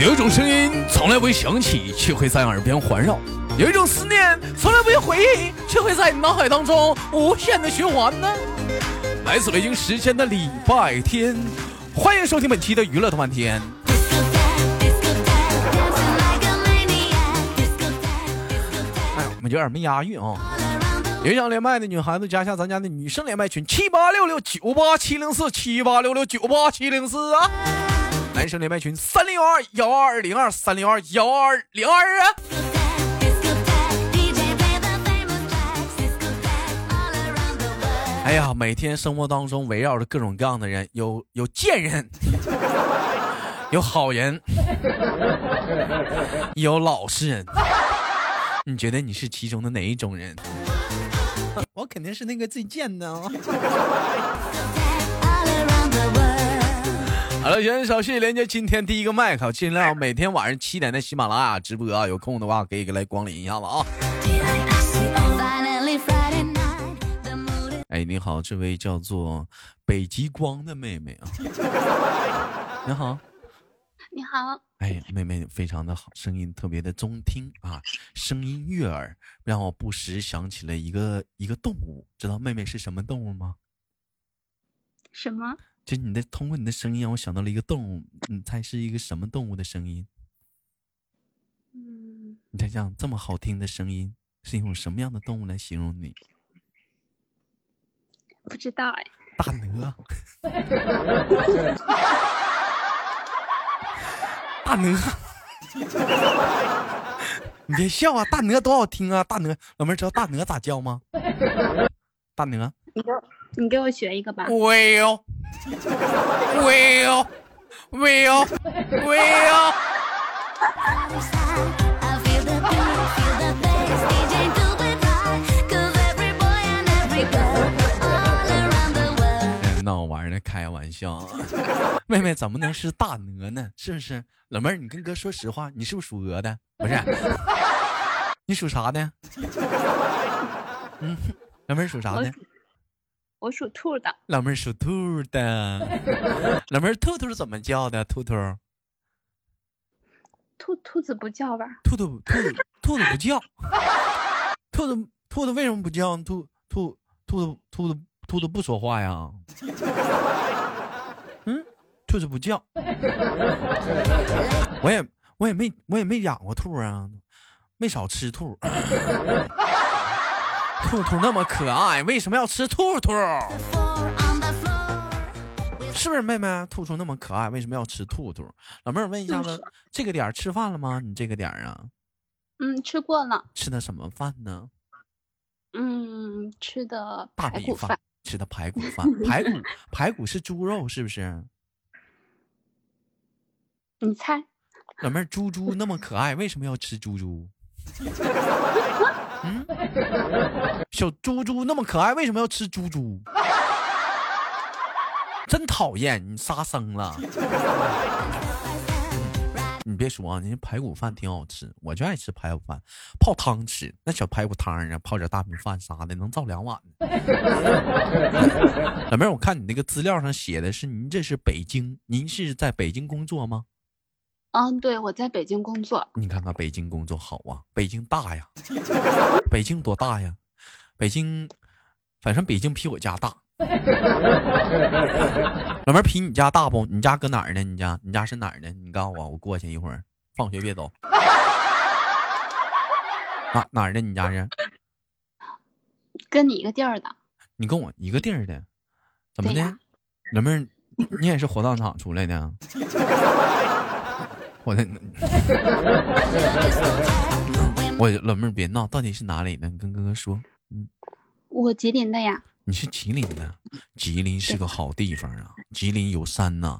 有一种声音从来不会响起，却会在耳边环绕；有一种思念从来不会回忆，却会在脑海当中无限的循环呢。来自北京时间的礼拜天，欢迎收听本期的娱乐多半天。哎，我们有点没押韵啊。有想连麦的女孩子，加下咱家的女生连麦群七八六六九八七零四七八六六九八七零四啊。男生连麦群三零二幺二零二三零二幺二零二啊。哎呀，每天生活当中围绕着各种各样的人，有有贱人，有好人，有老实人。你觉得你是其中的哪一种人？我肯定是那个最贱的。好了，先手续连接今天第一个麦克，尽量每天晚上七点的喜马拉雅直播啊，有空的话可以来光临一下子啊。哎，你好，这位叫做北极光的妹妹啊，你好，你好，哎，妹妹非常的好，声音特别的中听啊，声音悦耳，让我不时想起了一个一个动物，知道妹妹是什么动物吗？什么？就你的通过你的声音让我想到了一个动物，你猜是一个什么动物的声音？嗯，你想想这么好听的声音是用什么样的动物来形容你？不知道哎。大鹅。大鹅。你别笑啊！大鹅多好听啊！大鹅，老妹儿知道大鹅咋叫吗？大鹅。你给我，你给我学一个吧。Will。Will。Will。Will。闹玩呢，开玩笑。妹妹怎么能是大鹅呢？是不是？老妹儿，你跟哥说实话，你是不是属鹅的？不是，你属啥的？嗯，老妹儿属啥的？我属兔的。老妹儿属兔的。老妹儿，兔兔怎么叫的？兔兔。兔兔子不叫吧？兔兔兔兔子不叫。兔子兔子为什么不叫？兔兔兔子兔子。兔子不说话呀？嗯，兔子不叫。我也我也没我也没养过兔啊，没少吃兔。兔兔那么可爱，为什么要吃兔兔？是不是妹妹？兔兔那么可爱，为什么要吃兔兔？老妹儿问一下子，这个点吃饭了吗？你这个点啊？嗯，吃过了。吃的什么饭呢？嗯，吃的排骨饭。吃的排骨饭，排骨 排骨是猪肉是不是？你猜，老妹儿，猪猪那么可爱，为什么要吃猪猪？嗯，小猪猪那么可爱，为什么要吃猪猪？真讨厌，你杀生了。你别说啊，那排骨饭挺好吃，我就爱吃排骨饭，泡汤吃。那小排骨汤啊，泡点大米饭啥的，能造两碗。老妹儿，我看你那个资料上写的是您这是北京，您是在北京工作吗？嗯，对，我在北京工作。你看看北京工作好啊，北京大呀，北京多大呀？北京，反正北京比我家大。老妹儿比你家大不？你家搁哪儿呢？你家你家是哪儿呢？你告诉我，我过去一会儿。放学别走。哪哪儿的？你家是？跟你一个地儿的。你跟我一个地儿的？怎么的？老妹儿，你也是火葬场出来的？我的，我老妹儿别闹，到底是哪里的？你跟哥哥说。嗯，我吉林的呀。你是吉林的，吉林是个好地方啊！吉林有山呐，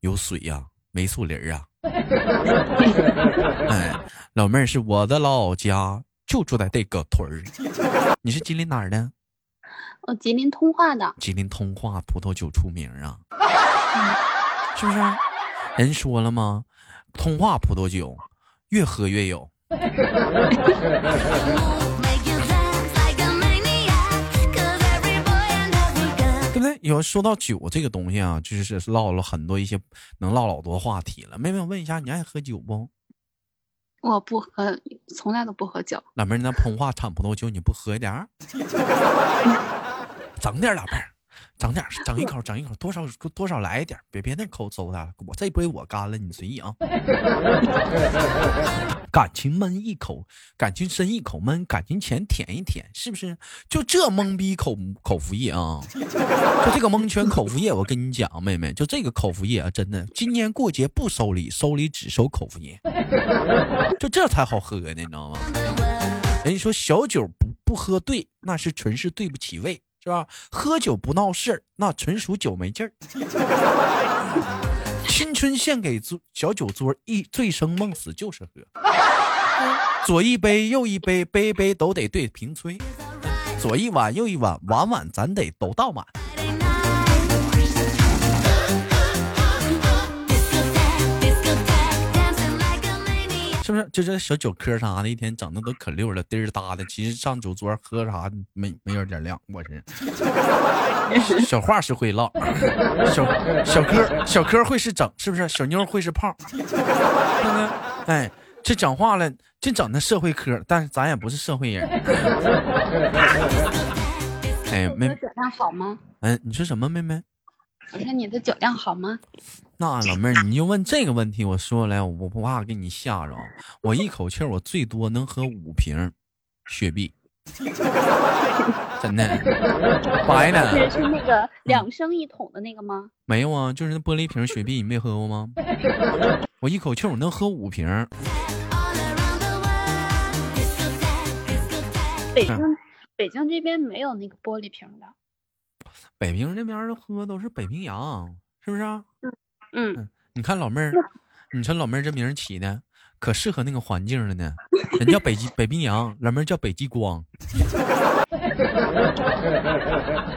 有水呀，没树林啊。哎，老妹儿是我的老家，就住在这个屯儿。你是吉林哪儿的？我吉林通化的。吉林通化葡萄酒出名啊，是不是？人说了吗？通化葡萄酒，越喝越有。对不对？有说到酒这个东西啊，就是唠了很多一些能唠老多话题了。妹妹，我问一下，你爱喝酒不？我不喝，从来都不喝酒。老妹儿，那通化产葡萄酒你不喝一点儿？整点儿，老妹儿，整点儿，整一口，整一口，多少多少来一点儿，别别那口馊的。我这杯我干了，你随意啊。感情闷一口，感情深一口闷，感情浅舔一舔，是不是？就这懵逼口口服液啊！就这个蒙圈口服液，我跟你讲，妹妹，就这个口服液啊，真的，今年过节不收礼，收礼只收口服液，就这才好喝呢，你知道吗？人家说小酒不不喝对，那是纯是对不起胃，是吧？喝酒不闹事儿，那纯属酒没劲儿。青春献给桌小酒桌，一醉生梦死就是喝。左一杯右一杯，杯杯都得对平吹。左一碗右一碗，碗碗咱得都倒满。就这小酒嗑啥的，一天整的都可溜了，滴儿哒的。其实上酒桌喝啥没没有点亮，我是。小话是会唠，小小哥小哥会是整，是不是？小妞会是胖，对不对？哎，这讲话了，这整那社会嗑，但是咱也不是社会人。哎，妹，酒量好吗？嗯，你说什么，妹妹？我说你的酒量好吗？那老妹儿，你就问这个问题，我说来，我不怕给你吓着。我一口气，我最多能喝五瓶雪碧，真的，白的。是那个两升一桶的那个吗？没有啊，就是那玻璃瓶雪碧，你没喝过吗？我一口气我能喝五瓶。北京，北京这边没有那个玻璃瓶的。北平这边喝都是北冰洋，是不是啊？嗯嗯，你看老妹儿，你说老妹儿这名起的可适合那个环境了呢。人叫北极北冰洋，老妹儿叫北极光。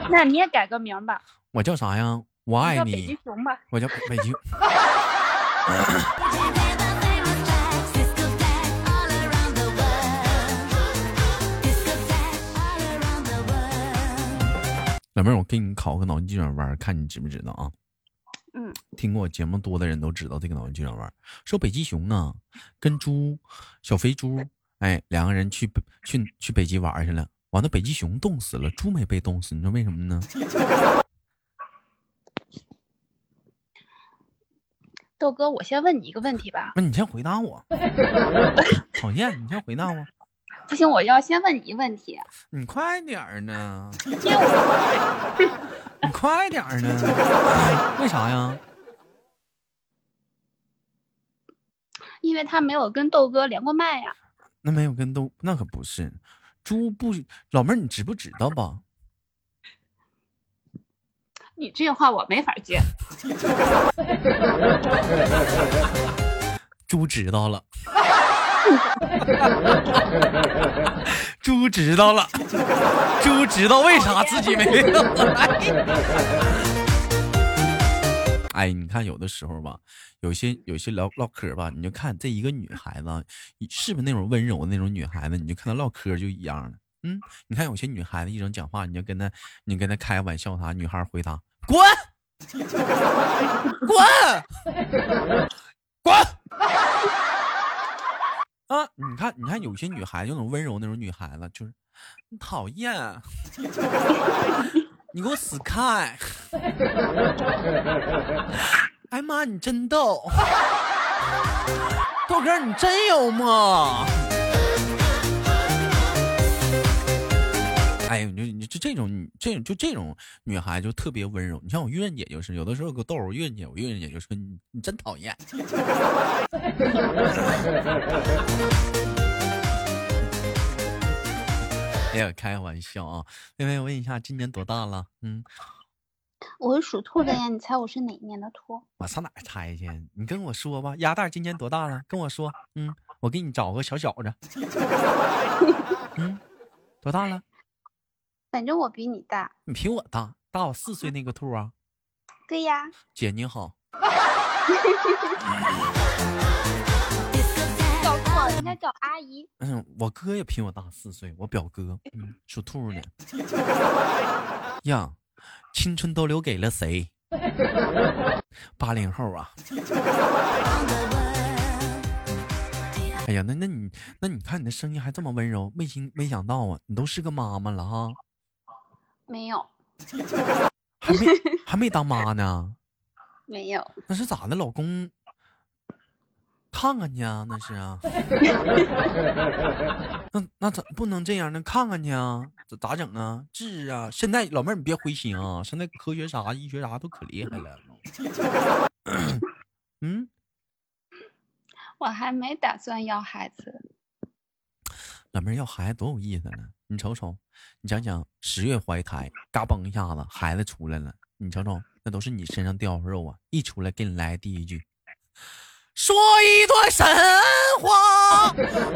那你也改个名吧。我叫啥呀？我爱你。北极熊吧。我叫北极。老妹儿，我给你考个脑筋急转弯，看你知不知道啊？嗯，听过我节目多的人都知道这个脑筋急转弯。说北极熊啊，跟猪小肥猪，哎，两个人去北去去北极玩去了，完了北极熊冻死了，猪没被冻死，你说为什么呢？豆哥，我先问你一个问题吧。那你先回答我。讨厌，你先回答我。不行，我要先问你一个问题。你快点儿呢！你快点儿呢！为啥呀？因为他没有跟豆哥连过麦呀。那没有跟豆，那可不是。猪不，老妹儿，你知不知道吧？你这话我没法接。猪知道了。猪知道了，猪知道为啥自己没有来。哎，你看有的时候吧，有些有些聊唠嗑吧，你就看这一个女孩子是不是那种温柔的那种女孩子，你就看她唠嗑就一样了。嗯，你看有些女孩子一整讲话，你就跟她你跟她开玩笑啥，女孩回答滚，滚，滚。你看，你看，有些女孩子那种温柔那种女孩子，就是讨厌，你给我死开！哎妈，你真逗，豆哥你真幽默。哎，你就你就这种，这种就这种女孩就特别温柔。你像我月姐就是，有的时候个逗我月姐，我月姐就说你你真讨厌。哎呀，开玩笑啊！妹妹，我问一下，今年多大了？嗯，我是属兔的呀，你猜我是哪一年的兔？我上哪猜去？你跟我说吧，鸭蛋今年多大了？跟我说，嗯，我给你找个小小子。嗯，多大了？反正我比你大，你比我大，大我四岁那个兔啊？对呀，姐你好。叫错了，应该叫阿姨。嗯，我哥也比我大四岁，我表哥，嗯，属兔的。呀，青春都留给了谁？八零后啊！哎呀，那那你那你看你的声音还这么温柔，没心没想到啊，你都是个妈妈了哈？没有，还没还没当妈呢？没有。那是咋的？老公看看去啊？那是啊？那那咋不能这样呢？看看去啊？咋咋整啊？治啊！现在老妹儿你别灰心啊！现在科学啥、医学啥都可厉害了。嗯，我还没打算要孩子。老妹儿要孩子多有意思呢！你瞅瞅，你想想，十月怀胎，嘎嘣一下子孩子出来了，你瞅瞅，那都是你身上掉肉啊！一出来给你来第一句，说一段神话。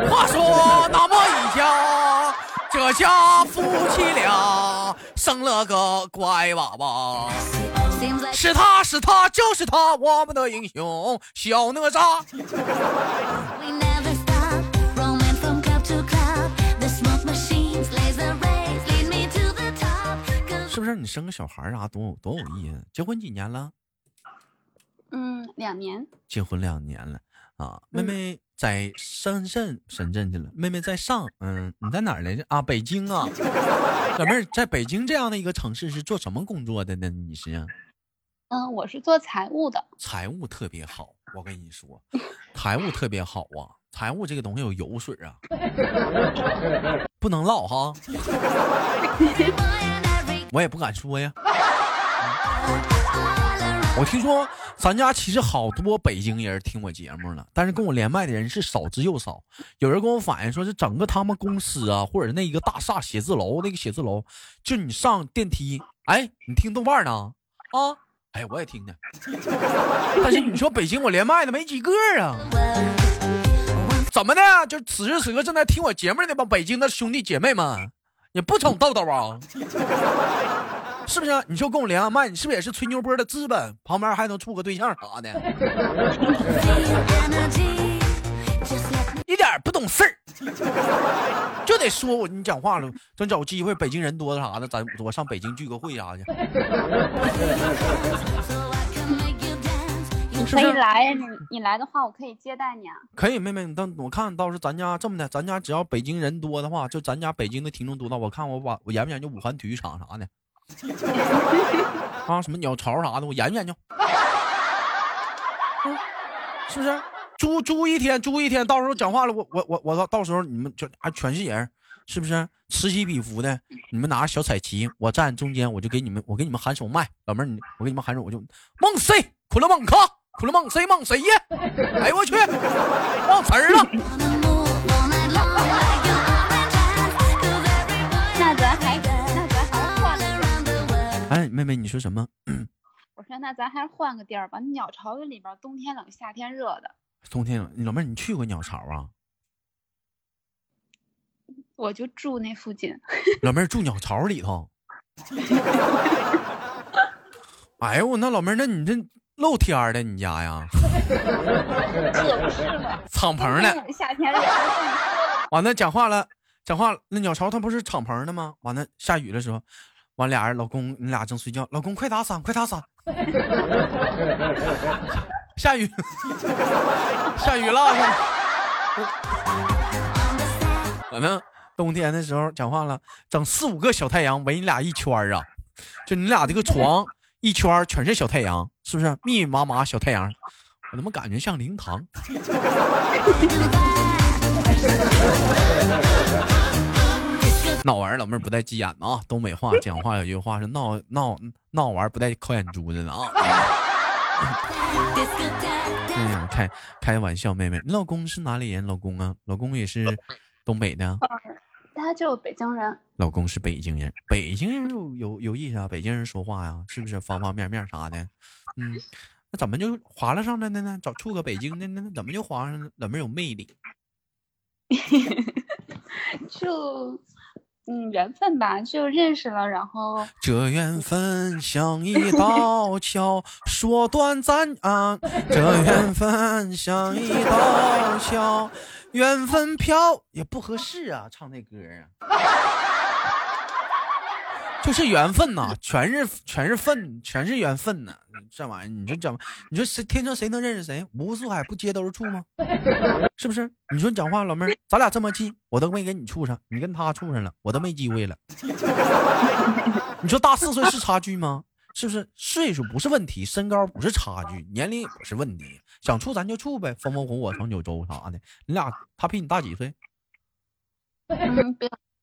话说那么一家，这家夫妻俩生了个乖娃娃。是他是他就是他，我们的英雄小哪吒。是不是你生个小孩啥多多有意思？结婚几年了？嗯，两年。结婚两年了啊！妹妹在深圳，深圳去了。妹妹在上，嗯，你在哪儿来着？啊，北京啊。小妹儿在北京这样的一个城市是做什么工作的呢？你是？嗯，我是做财务的。财务特别好，我跟你说，财务特别好啊！财务这个东西有油水啊，不能唠哈。我也不敢说呀。我听说咱家其实好多北京人听我节目了，但是跟我连麦的人是少之又少。有人跟我反映说是整个他们公司啊，或者那一个大厦写字楼那个写字楼，就你上电梯，哎，你听豆瓣呢？啊？哎，我也听听，但是你说北京我连麦的没几个啊？怎么的？就此时此刻正在听我节目的那帮北京的兄弟姐妹们，也不宠豆豆啊？是不是？你说跟我连个麦，你是不是也是吹牛波的资本？旁边还能处个对象啥的？一点不懂事儿，就得说我你讲话了，咱找机会，北京人多啥的，咱我上北京聚个会啥去。你可以来，你你来的话，我可以接待你啊。可以，妹妹，你等我看到时咱家这么的，咱家只要北京人多的话，就咱家北京的听众多的，我看我把我研究研究武汉体育场啥的，啊，什么鸟巢啥的，我研究研究，是不是？租租一天，租一天，到时候讲话了，我我我我到到时候你们就啊全是人，是不是此起彼伏的？你们拿着小彩旗，我站中间，我就给你们，我给你们喊首麦，老妹儿，你我给你们喊首，我就梦 C，，苦了梦卡，苦了梦谁梦谁呀？哎呦我去，忘词儿了。那咱还那咱还换个。哎，妹妹，你说什么？我说那咱还是换个地儿吧。鸟巢的里边，冬天冷，夏天热的。冬天冷，老妹儿，你去过鸟巢啊？我就住那附近。老妹儿住鸟巢里头。哎呦我那老妹儿，那你这露天的你家呀？可不是吗。敞篷的。夏天热。完了讲话了，讲话了。那鸟巢它不是敞篷的吗？完了下雨的时候，完俩人老公你俩正睡觉，老公快打伞，快打伞。下雨，下雨了。完了，冬天的时候讲话了，整四五个小太阳围你俩一圈啊，就你俩这个床一圈全是小太阳，是不是密密麻麻小太阳？我怎么感觉像灵堂？闹玩老妹儿不带急眼的啊！东北话讲话有句话是闹闹闹玩不带抠眼珠子的啊！哎呀，开开玩笑，妹妹，你老公是哪里人？老公啊，老公也是东北的。他就北京人。老公是北京人，北京人有有有意思啊！北京人说话呀，是不是方方面面啥的？嗯，那怎么就划拉上了的呢？找处个北京的，那怎么就划上了？怎么有魅力？就。嗯，缘分吧，就认识了，然后这缘分像一道桥，说短暂啊。这缘分像一道桥，缘分飘也不合适啊，唱那歌啊。就是缘分呐，全是全是份，全是缘分呐。这玩意儿，你说怎么，你说谁天生谁能认识谁？五湖四海不皆都是处吗？是不是？你说你讲话，老妹儿，咱俩这么近，我都没跟你处上，你跟他处上了，我都没机会了。你说大四岁是差距吗？是不是？岁数不是问题，身高不是差距，年龄也不是问题。想处咱就处呗，风风火火闯九州啥的。你俩他比你大几岁？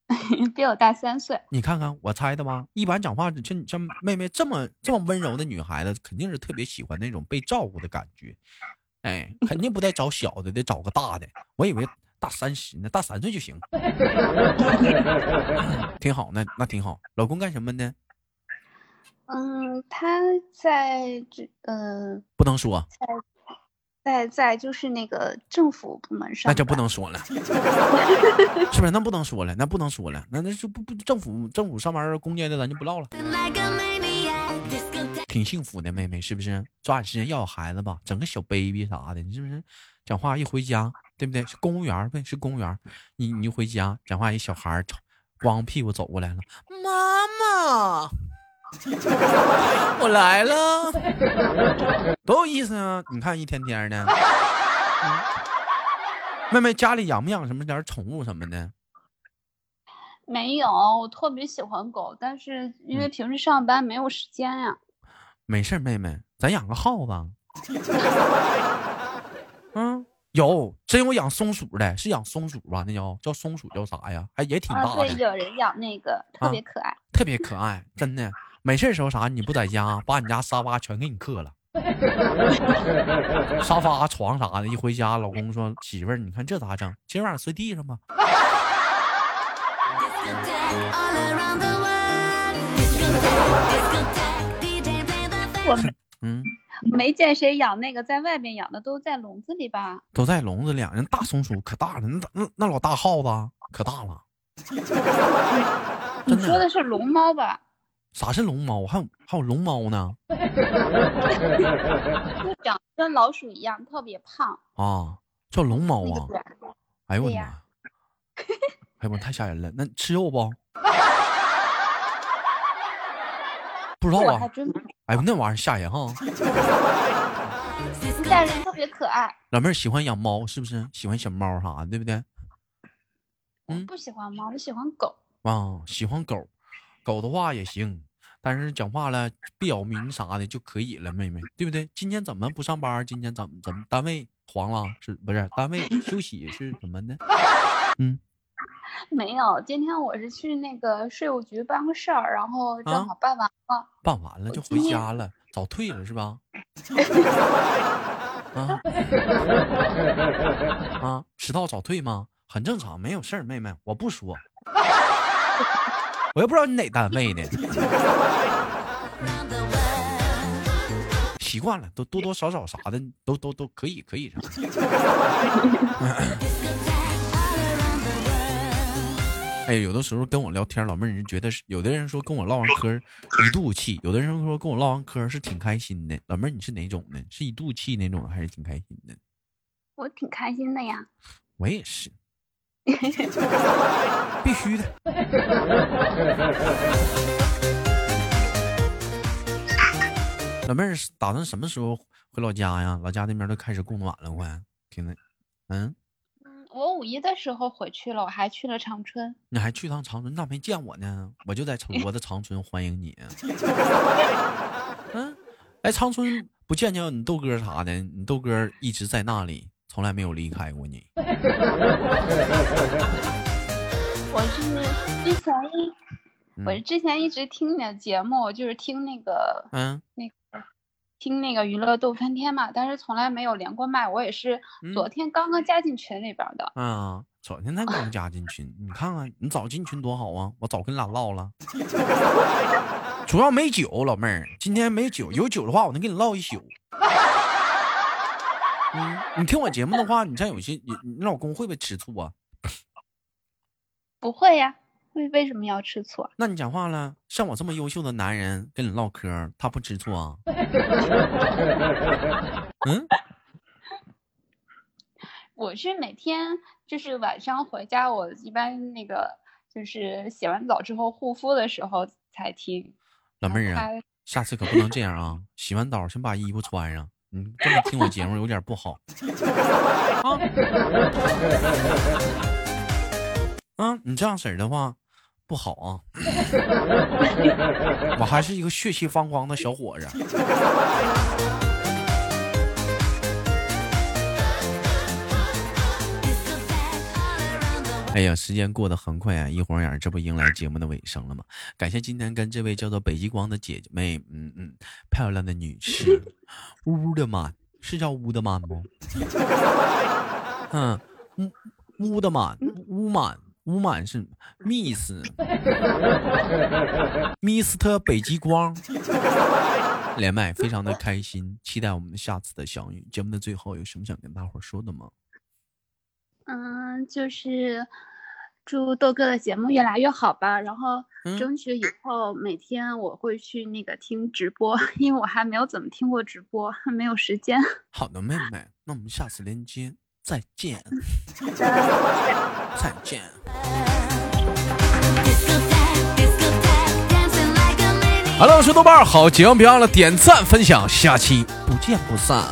嗯，比比我大三岁。你看看我猜的吧。一般讲话，像像妹妹这么这么温柔的女孩子，肯定是特别喜欢那种被照顾的感觉。哎，肯定不带找小的，得找个大的。我以为大三十呢，大三岁就行。挺好，那那挺好。老公干什么呢？嗯，他在这呃，不能说。在在在就是那个政府部门上，那就不能说了，是不是？那不能说了，那不能说了，那那就不不政府政府上班攻坚的，咱就不唠了。挺幸福的，妹妹是不是？抓紧时间要有孩子吧，整个小 baby 啥的，你是不是？讲话一回家，对不对？是公务员呗，是公务员。你你回家讲话，一小孩光屁股走过来了，妈妈。我来了，多有意思啊！你看一天天的，妹妹家里养不养什么点宠物什么的？没有，我特别喜欢狗，但是因为平时上班没有时间呀。没事，妹妹，咱养个耗子。嗯，有，真有养松鼠的，是养松鼠吧？那叫叫松鼠叫啥呀？还也挺大的。对，有人养那个，特别可爱，特别可爱，真的。没事时候啥？你不在家，把你家沙发全给你刻了，沙发、床啥的。一回家，老公说：“媳妇儿，你看这咋整？今晚上睡地上吧。”我嗯，没见谁养那个在外面养的，都在笼子里吧？都在笼子里。人大松鼠可大了，那那那老大耗子可大了。你说的是龙猫吧？啥是龙猫？还有还有龙猫呢？就 长跟老鼠一样，特别胖啊，叫龙猫啊！哎呦我的妈！哎呦我太吓人了！那吃肉不？不知道啊。哎呦那玩意儿吓人哈！吓人，特别可爱。老妹儿喜欢养猫是不是？喜欢小猫啥的，对不对？嗯，不喜欢猫，我喜欢狗。啊，喜欢狗，狗的话也行。但是讲话了，表明啥的就可以了，妹妹，对不对？今天怎么不上班？今天怎么怎么单位黄了？是不是单位 休息是怎么的？嗯，没有，今天我是去那个税务局办个事儿，然后正好办完了，办完了就回家了，早退了是吧？啊啊，迟到早退吗？很正常，没有事儿，妹妹，我不说。我又不知道你哪单位的，习惯了，都多多少少啥的，都都都可以，可以啥。哎，有的时候跟我聊天，老妹儿，你觉得是？有的人说跟我唠完嗑一肚气，有的人说跟我唠完嗑是挺开心的。老妹儿，你是哪种呢？是一肚气那种，还是挺开心的？我挺开心的呀。我也是。必须的。老妹儿打算什么时候回老家呀？老家那边都开始供暖了，快！听着，嗯嗯，我五一的时候回去了，我还去了长春。你还去趟长春？你咋没见我呢？我就在我的长春欢迎你。嗯，来长春不见见你豆哥啥的？你豆哥一直在那里。从来没有离开过你。我是之前一，我是之前一直听你的节目，就是听那个，嗯，那个听那个娱乐逗翻天嘛，但是从来没有连过麦。我也是昨天刚刚加进群里边的。嗯，昨天才刚加进群，你看看你早进群多好啊！我早跟你俩唠了。主要没酒，老妹儿，今天没酒，有酒的话我能跟你唠一宿。嗯，你听我节目的话，你像有些你你老公会不会吃醋啊？不会呀，为为什么要吃醋？啊那你讲话了，像我这么优秀的男人跟你唠嗑，他不吃醋啊？嗯，我是每天就是晚上回家，我一般那个就是洗完澡之后护肤的时候。才听。老妹儿啊，下次可不能这样啊！洗完澡先把衣服穿上。你这么听我节目有点不好。啊，啊，你这样式儿的话不好啊！我还是一个血气方刚的小伙子。哎呀，时间过得很快啊！一晃眼，这不迎来节目的尾声了吗？感谢今天跟这位叫做北极光的姐姐妹，嗯嗯，漂亮的女士，乌的曼是叫乌的曼不？嗯，乌乌的曼乌曼乌曼是 Miss，Mr 北极光，连麦非常的开心，期待我们下次的相遇。节目的最后有什么想跟大伙说的吗？嗯，就是祝豆哥的节目越来越好吧，然后争取以后每天我会去那个听直播，因为我还没有怎么听过直播，没有时间。好的，妹妹，那我们下次连接再见，再见。Hello，我是豆瓣，好节目别忘了点赞分享，下期不见不散。